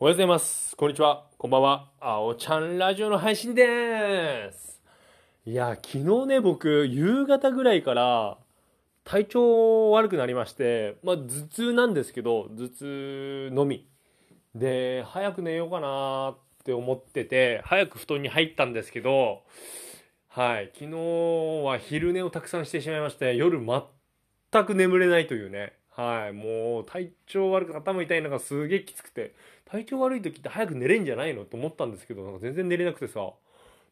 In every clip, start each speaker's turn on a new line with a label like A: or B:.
A: おはようございます。こんにちは。こんばんは。あおちゃんラジオの配信でーす。いや、昨日ね、僕、夕方ぐらいから、体調悪くなりまして、まあ、頭痛なんですけど、頭痛のみ。で、早く寝ようかなって思ってて、早く布団に入ったんですけど、はい、昨日は昼寝をたくさんしてしまいまして、夜全く眠れないというね。はい、もう体調悪く頭痛いのがすげえきつくて、体調悪い時って早く寝れんじゃないのと思ったんですけど、なんか全然寝れなくてさ。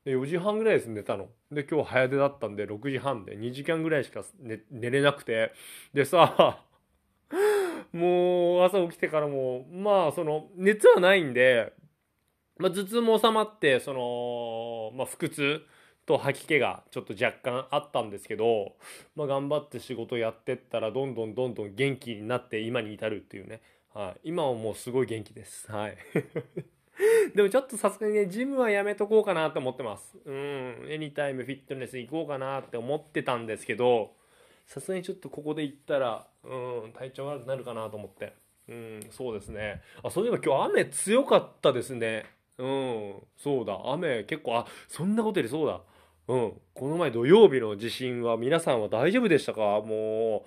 A: で、4時半ぐらいです寝たの。で、今日早出だったんで、6時半で2時間ぐらいしか寝寝れなくて。でさ、もう朝起きてからも、まあその、熱はないんで、まあ頭痛も収まって、その、まあ腹痛と吐き気がちょっと若干あったんですけど、まあ頑張って仕事やってったら、どんどんどんどん元気になって今に至るっていうね。はい。今はもうすごい元気です。はい。でもちょっとさすがにね、ジムはやめとこうかなと思ってます。うん。エニタイムフィットネス行こうかなって思ってたんですけど、さすがにちょっとここで行ったら、うん、体調悪くなるかなと思って。うん、そうですね。あ、そういえば今日雨強かったですね。うん、そうだ。雨結構、あ、そんなことよりそうだ。うん。この前土曜日の地震は皆さんは大丈夫でしたか？も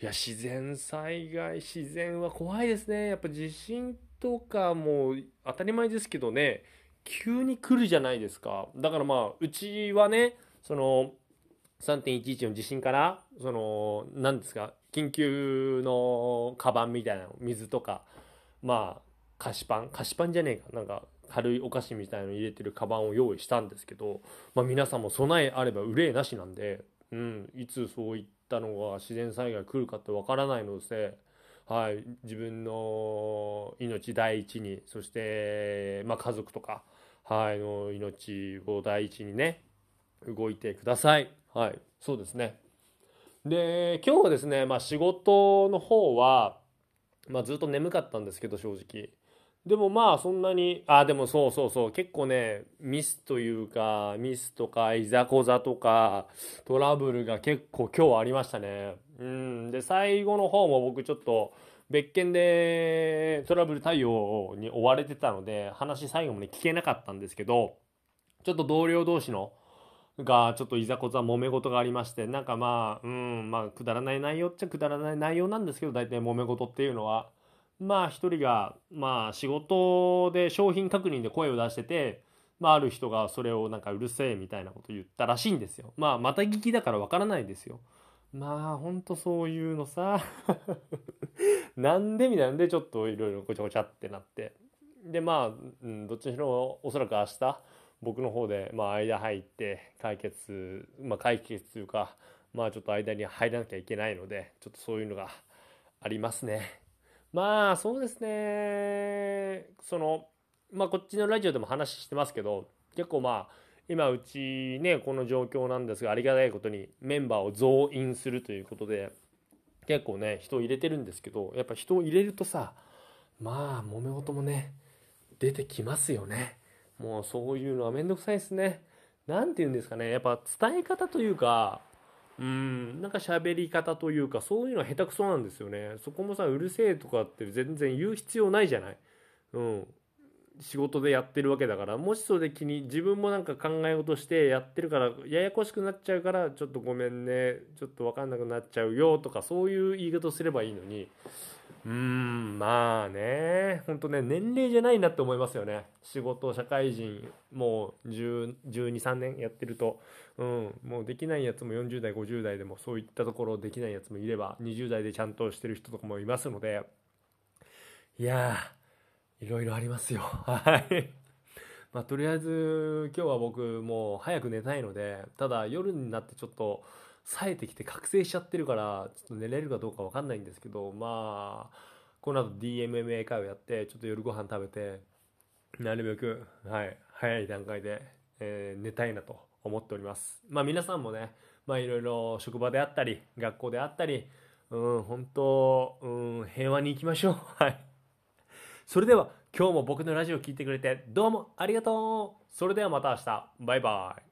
A: う、いや、自然災害、自然は怖いですね。やっぱ地震とかもう当たり前ですけどね、急に来るじゃないですか。だからまあ、うちはね、その、3.11の地震から、その、何ですか、緊急のカバンみたいな、水とか、まあ、菓子パン、菓子パンじゃねえか、なんか、軽いお菓子みたいの入れてるカバンを用意したんですけど、まあ皆さんも備えあれば憂いなしなんで、うん、いつそういったのが自然災害来るかってわからないので、はい、自分の命第一に、そして、まあ家族とか、はい、の命を第一にね、動いてください。はい、そうですね。で、今日はですね、まあ仕事の方は、まあずっと眠かったんですけど、正直。でもまあそんなに、あ、でもそうそうそう、結構ね、ミスというか、ミスとか、いざこざとか、トラブルが結構今日ありましたね。うん。で、最後の方も僕ちょっと、別件でトラブル対応に追われてたので、話最後まで聞けなかったんですけど、ちょっと同僚同士の、が、ちょっといざこざ揉め事がありまして、なんかまあ、うん、まあ、くだらない内容っちゃくだらない内容なんですけど、大体揉め事っていうのは、まあ一人が、まあ仕事で商品確認で声を出してて、まあある人がそれをなんかうるせえみたいなこと言ったらしいんですよ。まあまた聞きだからわからないですよ。まあほんとそういうのさ、なんでみたいなんでちょっといろいろごちゃごちゃってなって。でまあ、うん、どっちにしろおそらく明日、僕の方でまあ間入って解決、まあ解決というか、まあちょっと間に入らなきゃいけないので、ちょっとそういうのがありますね。まあそうですね。そのまあこっちのラジオでも話してますけど結構まあ今うちねこの状況なんですがありがたいことにメンバーを増員するということで結構ね人を入れてるんですけどやっぱ人を入れるとさまあ揉め事もね出てきますよね。もうそういうのはめんどくさいですね。なんて言うんですかね。やっぱ伝え方というかうん、なんか喋り方というか、そういうのは下手くそなんですよね。そこもさ、うるせえとかって全然言う必要ないじゃない。うん。仕事でやってるわけだから、もしそれで気に、自分もなんか考え事してやってるから、ややこしくなっちゃうから、ちょっとごめんね、ちょっとわかんなくなっちゃうよとか、そういう言い方すればいいのに、うん、まあね、ほんとね、年齢じゃないなって思いますよね。仕事、社会人、もう10 12、3年やってると、うん、もうできないやつも40代、50代でもそういったところできないやつもいれば、20代でちゃんとしてる人とかもいますので、いやー、いろいろありますよ。はい。まあ、とりあえず、今日は僕、もう早く寝たいので、ただ夜になってちょっと、冴えてきて覚醒しちゃってるから、ちょっと寝れるかどうかわかんないんですけど、まあ、この後 DMMA 会をやって、ちょっと夜ご飯食べて、なるべく、はい、早い段階で、えー寝たいなと思っております。まあ皆さんもね、まあいろいろ職場であったり、学校であったり、うん、本当、うん、平和に行きましょう。はい。それでは、今日も僕のラジオを聞いてくれて、どうもありがとうそれではまた明日。バイバイ。